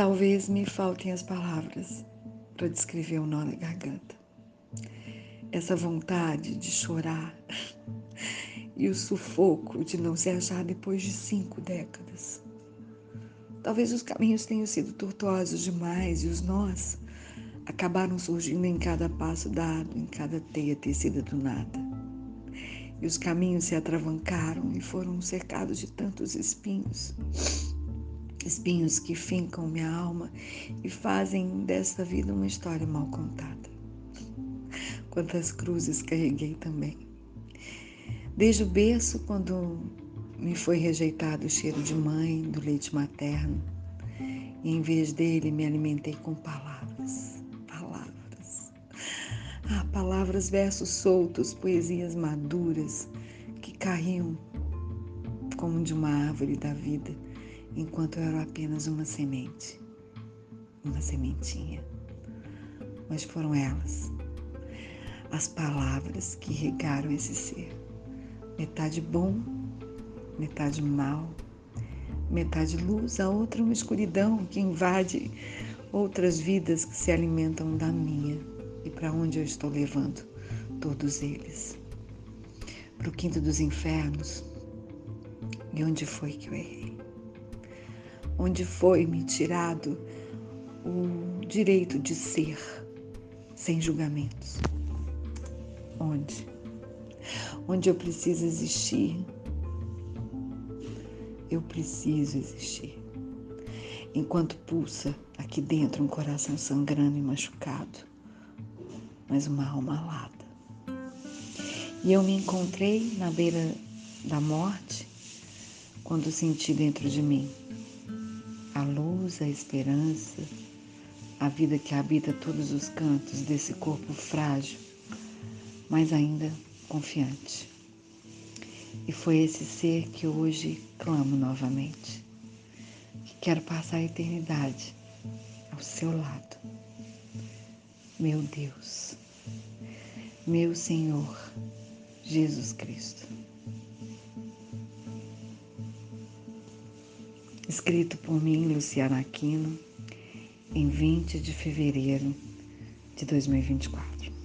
Talvez me faltem as palavras para descrever o nó na garganta. Essa vontade de chorar e o sufoco de não se achar depois de cinco décadas. Talvez os caminhos tenham sido tortuosos demais e os nós acabaram surgindo em cada passo dado, em cada teia tecida do nada. E os caminhos se atravancaram e foram cercados de tantos espinhos. Espinhos que fincam minha alma e fazem desta vida uma história mal contada. Quantas cruzes carreguei também. Desde o berço, quando me foi rejeitado o cheiro de mãe, do leite materno, e em vez dele me alimentei com palavras, palavras. Ah, palavras, versos soltos, poesias maduras que caíam como de uma árvore da vida, enquanto eu era apenas uma semente, uma sementinha. Mas foram elas, as palavras que regaram esse ser, metade bom metade mal, metade luz, a outra uma escuridão que invade outras vidas que se alimentam da minha e para onde eu estou levando todos eles. Para o quinto dos infernos. E onde foi que eu errei? Onde foi me tirado o direito de ser sem julgamentos? Onde? Onde eu preciso existir eu preciso existir. Enquanto pulsa aqui dentro um coração sangrando e machucado, mas uma alma alada. E eu me encontrei na beira da morte quando senti dentro de mim a luz, a esperança, a vida que habita todos os cantos desse corpo frágil, mas ainda confiante. E foi esse ser que hoje clamo novamente, que quero passar a eternidade ao seu lado. Meu Deus, meu Senhor Jesus Cristo. Escrito por mim, Luciana Aquino, em 20 de fevereiro de 2024.